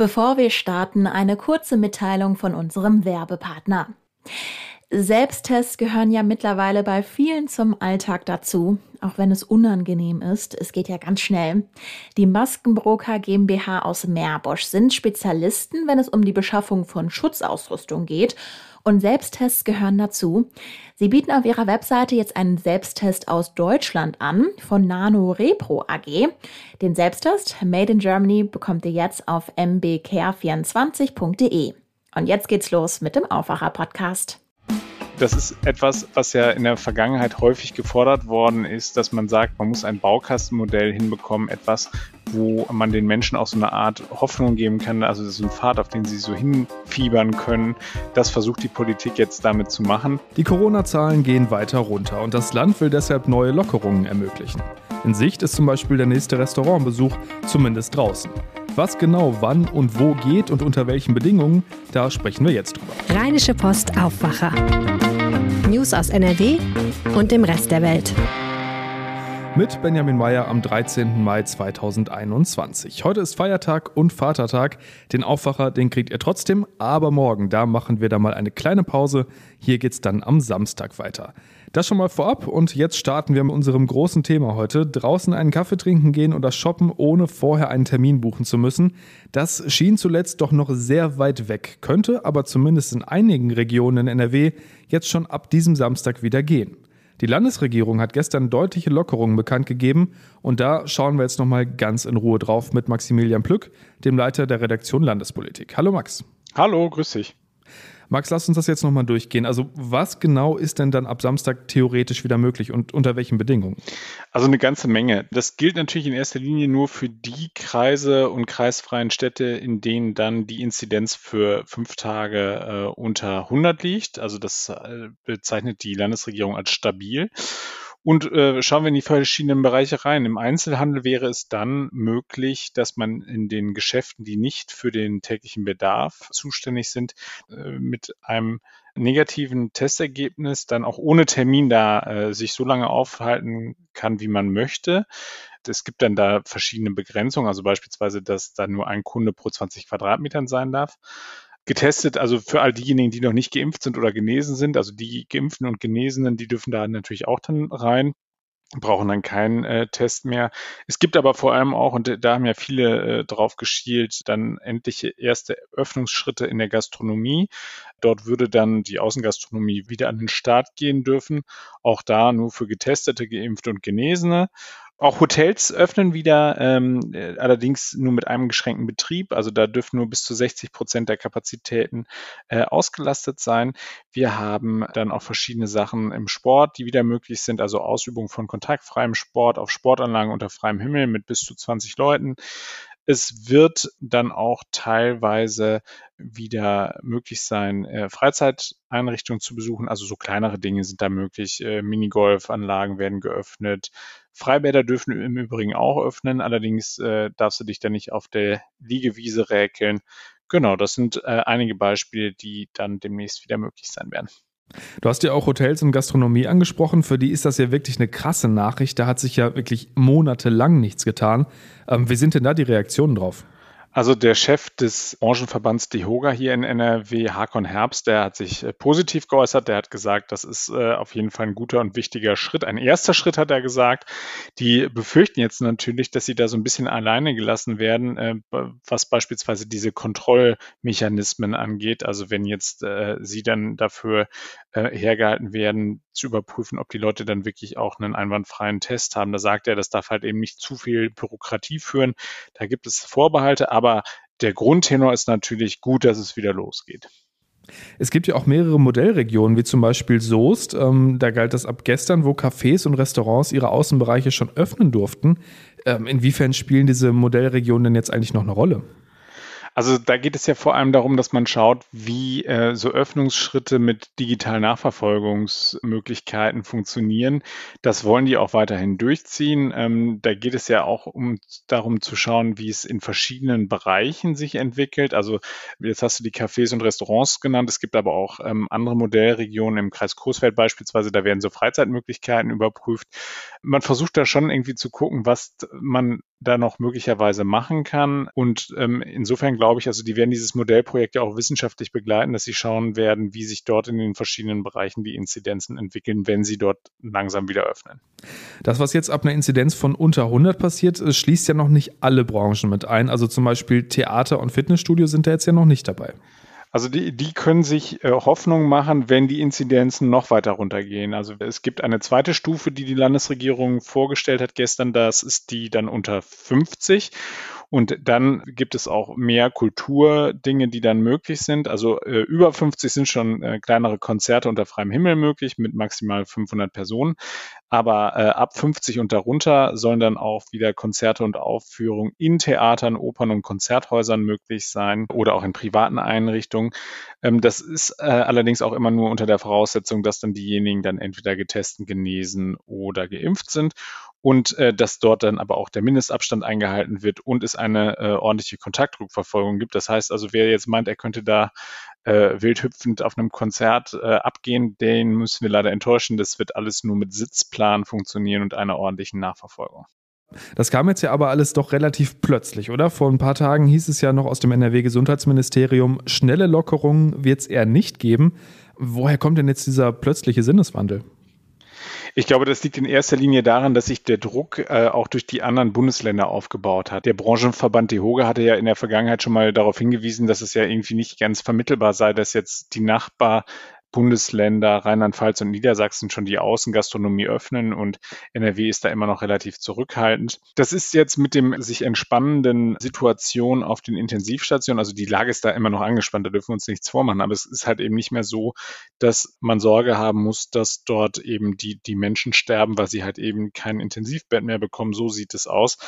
Bevor wir starten, eine kurze Mitteilung von unserem Werbepartner. Selbsttests gehören ja mittlerweile bei vielen zum Alltag dazu, auch wenn es unangenehm ist. Es geht ja ganz schnell. Die Maskenbroker GmbH aus Meerbosch sind Spezialisten, wenn es um die Beschaffung von Schutzausrüstung geht. Und Selbsttests gehören dazu. Sie bieten auf ihrer Webseite jetzt einen Selbsttest aus Deutschland an von Nano Repro AG. Den Selbsttest Made in Germany bekommt ihr jetzt auf mbcare24.de. Und jetzt geht's los mit dem Aufwacher Podcast das ist etwas, was ja in der Vergangenheit häufig gefordert worden ist, dass man sagt, man muss ein Baukastenmodell hinbekommen, etwas, wo man den Menschen auch so eine Art Hoffnung geben kann, also so ein Pfad, auf den sie so hinfiebern können. Das versucht die Politik jetzt damit zu machen. Die Corona-Zahlen gehen weiter runter und das Land will deshalb neue Lockerungen ermöglichen. In Sicht ist zum Beispiel der nächste Restaurantbesuch, zumindest draußen. Was genau wann und wo geht und unter welchen Bedingungen, da sprechen wir jetzt drüber. Rheinische Post Aufwacher. News aus NRW und dem Rest der Welt. Mit Benjamin Meyer am 13. Mai 2021. Heute ist Feiertag und Vatertag. Den Aufwacher, den kriegt ihr trotzdem, aber morgen, da machen wir da mal eine kleine Pause. Hier geht's dann am Samstag weiter. Das schon mal vorab und jetzt starten wir mit unserem großen Thema heute. Draußen einen Kaffee trinken gehen oder shoppen, ohne vorher einen Termin buchen zu müssen. Das schien zuletzt doch noch sehr weit weg, könnte aber zumindest in einigen Regionen in NRW jetzt schon ab diesem Samstag wieder gehen. Die Landesregierung hat gestern deutliche Lockerungen bekannt gegeben und da schauen wir jetzt nochmal ganz in Ruhe drauf mit Maximilian Plück, dem Leiter der Redaktion Landespolitik. Hallo Max. Hallo, grüß dich. Max, lass uns das jetzt nochmal durchgehen. Also was genau ist denn dann ab Samstag theoretisch wieder möglich und unter welchen Bedingungen? Also eine ganze Menge. Das gilt natürlich in erster Linie nur für die Kreise und kreisfreien Städte, in denen dann die Inzidenz für fünf Tage äh, unter 100 liegt. Also das äh, bezeichnet die Landesregierung als stabil. Und äh, schauen wir in die verschiedenen Bereiche rein. Im Einzelhandel wäre es dann möglich, dass man in den Geschäften, die nicht für den täglichen Bedarf zuständig sind, äh, mit einem negativen Testergebnis dann auch ohne Termin da äh, sich so lange aufhalten kann, wie man möchte. Es gibt dann da verschiedene Begrenzungen, also beispielsweise, dass da nur ein Kunde pro 20 Quadratmetern sein darf getestet, also für all diejenigen, die noch nicht geimpft sind oder genesen sind, also die Geimpften und Genesenen, die dürfen da natürlich auch dann rein brauchen dann keinen äh, Test mehr. Es gibt aber vor allem auch, und da haben ja viele äh, drauf geschielt, dann endliche erste Öffnungsschritte in der Gastronomie. Dort würde dann die Außengastronomie wieder an den Start gehen dürfen. Auch da nur für Getestete, Geimpfte und Genesene. Auch Hotels öffnen wieder, ähm, äh, allerdings nur mit einem geschränkten Betrieb. Also da dürfen nur bis zu 60 Prozent der Kapazitäten äh, ausgelastet sein. Wir haben dann auch verschiedene Sachen im Sport, die wieder möglich sind. Also Ausübung von kontaktfreiem Sport auf Sportanlagen unter freiem Himmel mit bis zu 20 Leuten. Es wird dann auch teilweise wieder möglich sein, äh, Freizeiteinrichtungen zu besuchen. Also so kleinere Dinge sind da möglich. Äh, Minigolfanlagen werden geöffnet. Freibäder dürfen im Übrigen auch öffnen. Allerdings äh, darfst du dich da nicht auf der Liegewiese räkeln. Genau, das sind äh, einige Beispiele, die dann demnächst wieder möglich sein werden. Du hast ja auch Hotels und Gastronomie angesprochen. Für die ist das ja wirklich eine krasse Nachricht. Da hat sich ja wirklich monatelang nichts getan. Ähm, wie sind denn da die Reaktionen drauf? Also der Chef des Branchenverbands DEHOGA hier in NRW, Hakon Herbst, der hat sich äh, positiv geäußert. Der hat gesagt, das ist äh, auf jeden Fall ein guter und wichtiger Schritt. Ein erster Schritt hat er gesagt. Die befürchten jetzt natürlich, dass sie da so ein bisschen alleine gelassen werden, äh, was beispielsweise diese Kontrollmechanismen angeht. Also wenn jetzt sie dann dafür hergehalten werden, zu überprüfen, ob die Leute dann wirklich auch einen einwandfreien Test haben. Da sagt er, das darf halt eben nicht zu viel Bürokratie führen. Da gibt es Vorbehalte, aber der Grundtenor ist natürlich gut, dass es wieder losgeht. Es gibt ja auch mehrere Modellregionen, wie zum Beispiel Soest. Ähm, da galt das ab gestern, wo Cafés und Restaurants ihre Außenbereiche schon öffnen durften. Ähm, inwiefern spielen diese Modellregionen denn jetzt eigentlich noch eine Rolle? Also da geht es ja vor allem darum, dass man schaut, wie äh, so Öffnungsschritte mit digitalen Nachverfolgungsmöglichkeiten funktionieren. Das wollen die auch weiterhin durchziehen. Ähm, da geht es ja auch um darum zu schauen, wie es in verschiedenen Bereichen sich entwickelt. Also jetzt hast du die Cafés und Restaurants genannt. Es gibt aber auch ähm, andere Modellregionen im Kreis Coesfeld beispielsweise. Da werden so Freizeitmöglichkeiten überprüft. Man versucht da schon irgendwie zu gucken, was man da noch möglicherweise machen kann. Und ähm, insofern glaube ich, also die werden dieses Modellprojekt ja auch wissenschaftlich begleiten, dass sie schauen werden, wie sich dort in den verschiedenen Bereichen die Inzidenzen entwickeln, wenn sie dort langsam wieder öffnen. Das, was jetzt ab einer Inzidenz von unter 100 passiert, schließt ja noch nicht alle Branchen mit ein. Also zum Beispiel Theater und Fitnessstudio sind da jetzt ja noch nicht dabei. Also die, die können sich äh, Hoffnung machen, wenn die Inzidenzen noch weiter runtergehen. Also es gibt eine zweite Stufe, die die Landesregierung vorgestellt hat gestern. Das ist die dann unter 50. Und dann gibt es auch mehr Kulturdinge, die dann möglich sind. Also äh, über 50 sind schon äh, kleinere Konzerte unter freiem Himmel möglich mit maximal 500 Personen. Aber äh, ab 50 und darunter sollen dann auch wieder Konzerte und Aufführungen in Theatern, Opern und Konzerthäusern möglich sein oder auch in privaten Einrichtungen. Ähm, das ist äh, allerdings auch immer nur unter der Voraussetzung, dass dann diejenigen dann entweder getestet, genesen oder geimpft sind und äh, dass dort dann aber auch der Mindestabstand eingehalten wird und es eine äh, ordentliche Kontaktrückverfolgung gibt. Das heißt also, wer jetzt meint, er könnte da äh, wildhüpfend auf einem Konzert äh, abgehen, den müssen wir leider enttäuschen. Das wird alles nur mit Sitzplan funktionieren und einer ordentlichen Nachverfolgung. Das kam jetzt ja aber alles doch relativ plötzlich, oder? Vor ein paar Tagen hieß es ja noch aus dem NRW-Gesundheitsministerium, schnelle Lockerungen wird es eher nicht geben. Woher kommt denn jetzt dieser plötzliche Sinneswandel? Ich glaube, das liegt in erster Linie daran, dass sich der Druck äh, auch durch die anderen Bundesländer aufgebaut hat. Der Branchenverband DEHOGA hatte ja in der Vergangenheit schon mal darauf hingewiesen, dass es ja irgendwie nicht ganz vermittelbar sei, dass jetzt die Nachbar Bundesländer Rheinland-Pfalz und Niedersachsen schon die Außengastronomie öffnen und NRW ist da immer noch relativ zurückhaltend. Das ist jetzt mit dem sich entspannenden Situation auf den Intensivstationen, also die Lage ist da immer noch angespannt, da dürfen wir uns nichts vormachen, aber es ist halt eben nicht mehr so, dass man Sorge haben muss, dass dort eben die, die Menschen sterben, weil sie halt eben kein Intensivbett mehr bekommen. So sieht es aus.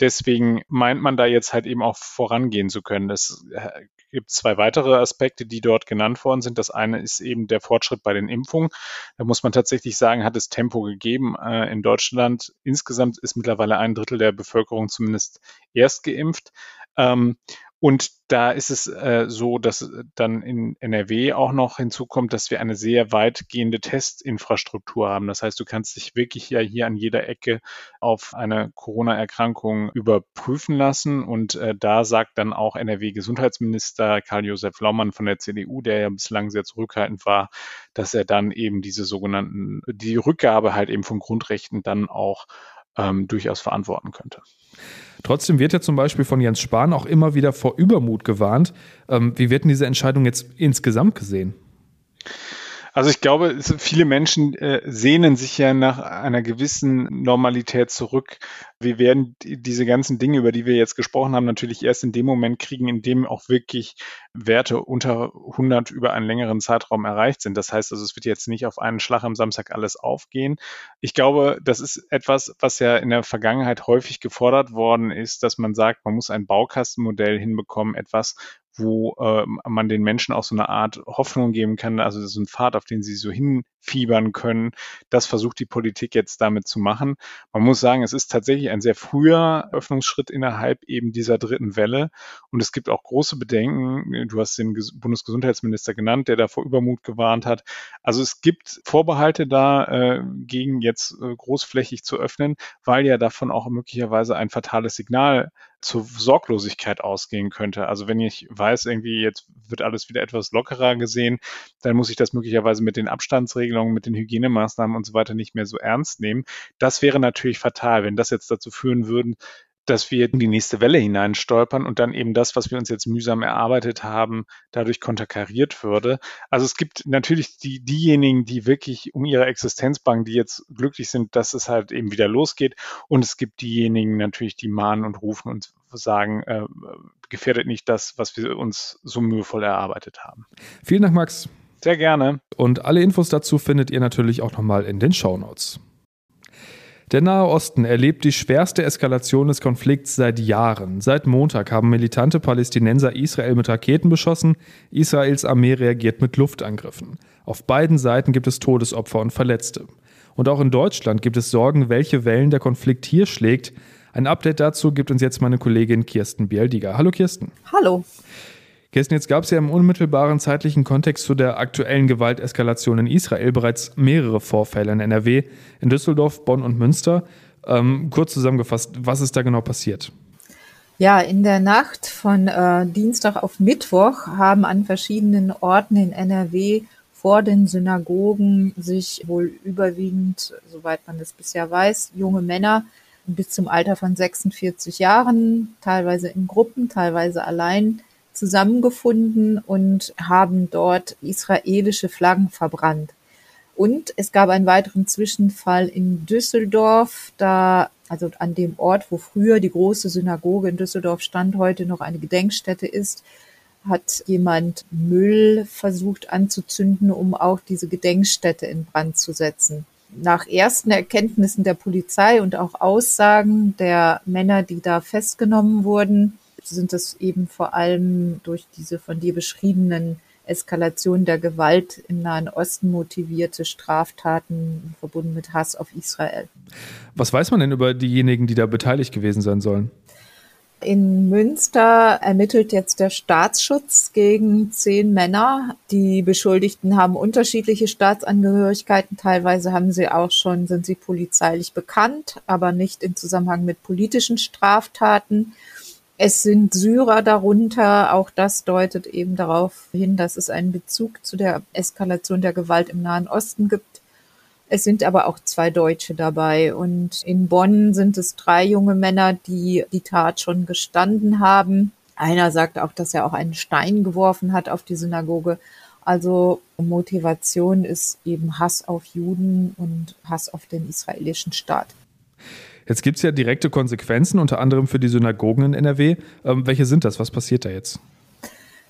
Deswegen meint man da jetzt halt eben auch vorangehen zu können. Es äh, gibt zwei weitere Aspekte, die dort genannt worden sind. Das eine ist eben der Fortschritt bei den Impfungen. Da muss man tatsächlich sagen, hat es Tempo gegeben. Äh, in Deutschland insgesamt ist mittlerweile ein Drittel der Bevölkerung zumindest erst geimpft. Und da ist es äh, so, dass dann in NRW auch noch hinzukommt, dass wir eine sehr weitgehende Testinfrastruktur haben. Das heißt, du kannst dich wirklich ja hier an jeder Ecke auf eine Corona-Erkrankung überprüfen lassen. Und äh, da sagt dann auch NRW-Gesundheitsminister Karl-Josef Laumann von der CDU, der ja bislang sehr zurückhaltend war, dass er dann eben diese sogenannten, die Rückgabe halt eben von Grundrechten dann auch ähm, durchaus verantworten könnte. Trotzdem wird ja zum Beispiel von Jens Spahn auch immer wieder vor Übermut gewarnt. Ähm, wie wird denn diese Entscheidung jetzt insgesamt gesehen? Also ich glaube, viele Menschen äh, sehnen sich ja nach einer gewissen Normalität zurück. Wir werden diese ganzen Dinge, über die wir jetzt gesprochen haben, natürlich erst in dem Moment kriegen, in dem auch wirklich Werte unter 100 über einen längeren Zeitraum erreicht sind. Das heißt also, es wird jetzt nicht auf einen Schlag am Samstag alles aufgehen. Ich glaube, das ist etwas, was ja in der Vergangenheit häufig gefordert worden ist, dass man sagt, man muss ein Baukastenmodell hinbekommen, etwas, wo äh, man den Menschen auch so eine Art Hoffnung geben kann, also so ein Pfad, auf den sie so hinfiebern können. Das versucht die Politik jetzt damit zu machen. Man muss sagen, es ist tatsächlich ein sehr früher Öffnungsschritt innerhalb eben dieser dritten Welle. Und es gibt auch große Bedenken. Du hast den Bundesgesundheitsminister genannt, der da vor Übermut gewarnt hat. Also es gibt Vorbehalte da äh, gegen jetzt äh, großflächig zu öffnen, weil ja davon auch möglicherweise ein fatales Signal zur Sorglosigkeit ausgehen könnte. Also wenn ich weiß, irgendwie jetzt wird alles wieder etwas lockerer gesehen, dann muss ich das möglicherweise mit den Abstandsregelungen, mit den Hygienemaßnahmen und so weiter nicht mehr so ernst nehmen. Das wäre natürlich fatal, wenn das jetzt dazu führen würden, dass wir in die nächste Welle hineinstolpern und dann eben das, was wir uns jetzt mühsam erarbeitet haben, dadurch konterkariert würde. Also es gibt natürlich die, diejenigen, die wirklich um ihre Existenz bangen, die jetzt glücklich sind, dass es halt eben wieder losgeht. Und es gibt diejenigen natürlich, die mahnen und rufen und sagen, äh, gefährdet nicht das, was wir uns so mühevoll erarbeitet haben. Vielen Dank, Max. Sehr gerne. Und alle Infos dazu findet ihr natürlich auch nochmal in den Show Notes. Der Nahe Osten erlebt die schwerste Eskalation des Konflikts seit Jahren. Seit Montag haben militante Palästinenser Israel mit Raketen beschossen. Israels Armee reagiert mit Luftangriffen. Auf beiden Seiten gibt es Todesopfer und Verletzte. Und auch in Deutschland gibt es Sorgen, welche Wellen der Konflikt hier schlägt. Ein Update dazu gibt uns jetzt meine Kollegin Kirsten Bialdiger. Hallo Kirsten. Hallo. Kirsten, jetzt gab es ja im unmittelbaren zeitlichen Kontext zu der aktuellen Gewalteskalation in Israel bereits mehrere Vorfälle in NRW, in Düsseldorf, Bonn und Münster. Ähm, kurz zusammengefasst, was ist da genau passiert? Ja, in der Nacht von äh, Dienstag auf Mittwoch haben an verschiedenen Orten in NRW vor den Synagogen sich wohl überwiegend, soweit man das bisher weiß, junge Männer bis zum Alter von 46 Jahren, teilweise in Gruppen, teilweise allein, zusammengefunden und haben dort israelische Flaggen verbrannt. Und es gab einen weiteren Zwischenfall in Düsseldorf, da, also an dem Ort, wo früher die große Synagoge in Düsseldorf stand, heute noch eine Gedenkstätte ist, hat jemand Müll versucht anzuzünden, um auch diese Gedenkstätte in Brand zu setzen. Nach ersten Erkenntnissen der Polizei und auch Aussagen der Männer, die da festgenommen wurden, sind es eben vor allem durch diese von dir beschriebenen Eskalation der Gewalt im Nahen Osten motivierte Straftaten verbunden mit Hass auf Israel. Was weiß man denn über diejenigen, die da beteiligt gewesen sein sollen? In Münster ermittelt jetzt der Staatsschutz gegen zehn Männer. Die Beschuldigten haben unterschiedliche Staatsangehörigkeiten. Teilweise haben sie auch schon, sind sie polizeilich bekannt, aber nicht im Zusammenhang mit politischen Straftaten. Es sind Syrer darunter. Auch das deutet eben darauf hin, dass es einen Bezug zu der Eskalation der Gewalt im Nahen Osten gibt. Es sind aber auch zwei Deutsche dabei. Und in Bonn sind es drei junge Männer, die die Tat schon gestanden haben. Einer sagt auch, dass er auch einen Stein geworfen hat auf die Synagoge. Also Motivation ist eben Hass auf Juden und Hass auf den israelischen Staat. Jetzt gibt es ja direkte Konsequenzen, unter anderem für die Synagogen in NRW. Ähm, welche sind das? Was passiert da jetzt?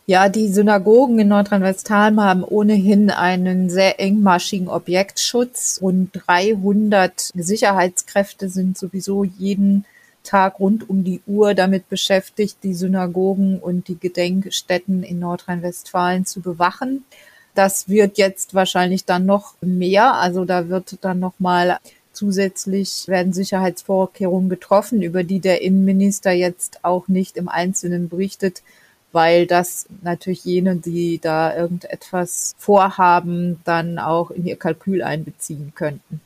Ja, die Synagogen in Nordrhein-Westfalen haben ohnehin einen sehr engmaschigen Objektschutz und 300 Sicherheitskräfte sind sowieso jeden Tag rund um die Uhr damit beschäftigt, die Synagogen und die Gedenkstätten in Nordrhein-Westfalen zu bewachen. Das wird jetzt wahrscheinlich dann noch mehr. Also da wird dann noch mal Zusätzlich werden Sicherheitsvorkehrungen getroffen, über die der Innenminister jetzt auch nicht im Einzelnen berichtet, weil das natürlich jene, die da irgendetwas vorhaben, dann auch in ihr Kalkül einbeziehen könnten.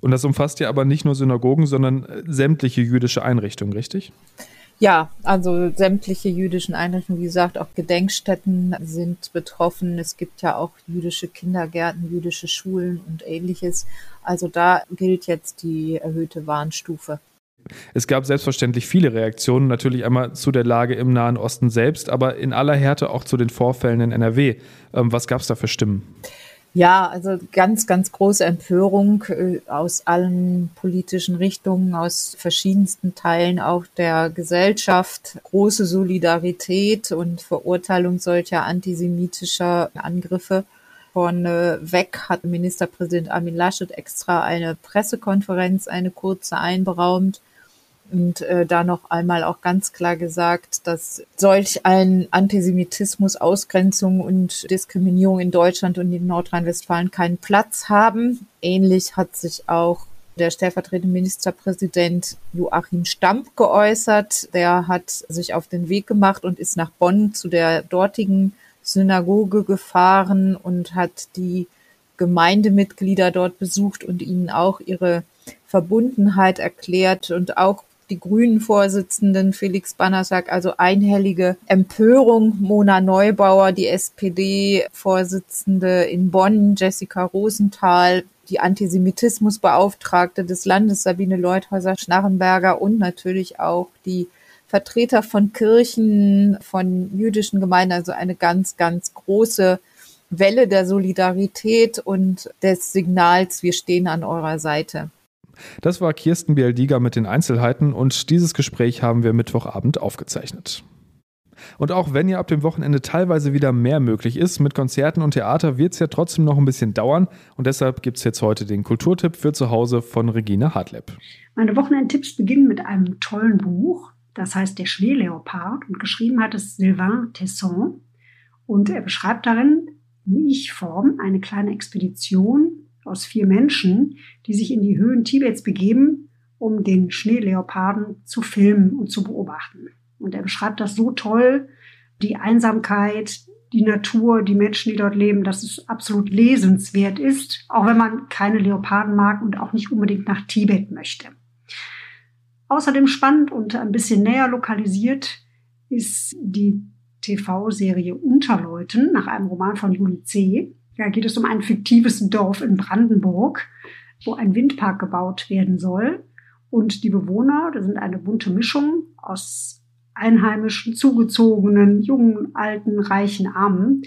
Und das umfasst ja aber nicht nur Synagogen, sondern sämtliche jüdische Einrichtungen, richtig? Also sämtliche jüdischen Einrichtungen, wie gesagt, auch Gedenkstätten sind betroffen. Es gibt ja auch jüdische Kindergärten, jüdische Schulen und ähnliches. Also da gilt jetzt die erhöhte Warnstufe. Es gab selbstverständlich viele Reaktionen, natürlich einmal zu der Lage im Nahen Osten selbst, aber in aller Härte auch zu den Vorfällen in NRW. Ähm, was gab es da für Stimmen? Ja, also ganz, ganz große Empörung äh, aus allen politischen Richtungen, aus verschiedensten Teilen auch der Gesellschaft, große Solidarität und Verurteilung solcher antisemitischer Angriffe. Von weg hat Ministerpräsident Armin Laschet extra eine Pressekonferenz, eine kurze einberaumt und äh, da noch einmal auch ganz klar gesagt, dass solch ein Antisemitismus, Ausgrenzung und Diskriminierung in Deutschland und in Nordrhein-Westfalen keinen Platz haben. Ähnlich hat sich auch der stellvertretende Ministerpräsident Joachim Stamp geäußert. Der hat sich auf den Weg gemacht und ist nach Bonn zu der dortigen Synagoge gefahren und hat die Gemeindemitglieder dort besucht und ihnen auch ihre Verbundenheit erklärt und auch die Grünen-Vorsitzenden Felix Bannersack, also einhellige Empörung. Mona Neubauer, die SPD-Vorsitzende in Bonn, Jessica Rosenthal, die Antisemitismusbeauftragte des Landes Sabine Leuthäuser-Schnarrenberger und natürlich auch die Vertreter von Kirchen, von jüdischen Gemeinden, also eine ganz, ganz große Welle der Solidarität und des Signals, wir stehen an eurer Seite. Das war Kirsten Bialdiger mit den Einzelheiten und dieses Gespräch haben wir Mittwochabend aufgezeichnet. Und auch wenn ja ab dem Wochenende teilweise wieder mehr möglich ist, mit Konzerten und Theater wird es ja trotzdem noch ein bisschen dauern. Und deshalb gibt es jetzt heute den Kulturtipp für zu Hause von Regina Hartleb. Meine Wochenendtipps beginnen mit einem tollen Buch. Das heißt Der Schneeleopard und geschrieben hat es Sylvain Tesson. Und er beschreibt darin in Ich-Form eine kleine Expedition aus vier Menschen, die sich in die Höhen Tibets begeben, um den Schneeleoparden zu filmen und zu beobachten. Und er beschreibt das so toll, die Einsamkeit, die Natur, die Menschen, die dort leben, dass es absolut lesenswert ist, auch wenn man keine Leoparden mag und auch nicht unbedingt nach Tibet möchte. Außerdem spannend und ein bisschen näher lokalisiert ist die TV-Serie Unterleuten nach einem Roman von Juli C. Da geht es um ein fiktives Dorf in Brandenburg, wo ein Windpark gebaut werden soll. Und die Bewohner, das sind eine bunte Mischung aus einheimischen, zugezogenen, jungen, alten, reichen, armen.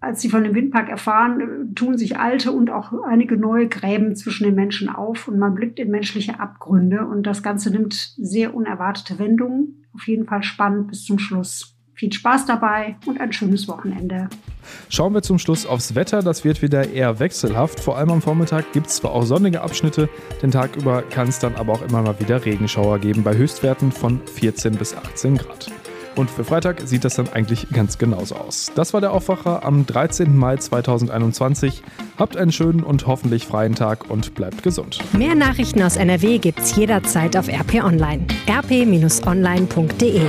Als sie von dem Windpark erfahren, tun sich alte und auch einige neue Gräben zwischen den Menschen auf und man blickt in menschliche Abgründe und das Ganze nimmt sehr unerwartete Wendungen. Auf jeden Fall spannend bis zum Schluss. Viel Spaß dabei und ein schönes Wochenende. Schauen wir zum Schluss aufs Wetter. Das wird wieder eher wechselhaft. Vor allem am Vormittag gibt es zwar auch sonnige Abschnitte, den Tag über kann es dann aber auch immer mal wieder Regenschauer geben bei Höchstwerten von 14 bis 18 Grad. Und für Freitag sieht das dann eigentlich ganz genauso aus. Das war der Aufwacher am 13. Mai 2021. Habt einen schönen und hoffentlich freien Tag und bleibt gesund. Mehr Nachrichten aus NRW gibt's jederzeit auf RP Online. rp-online.de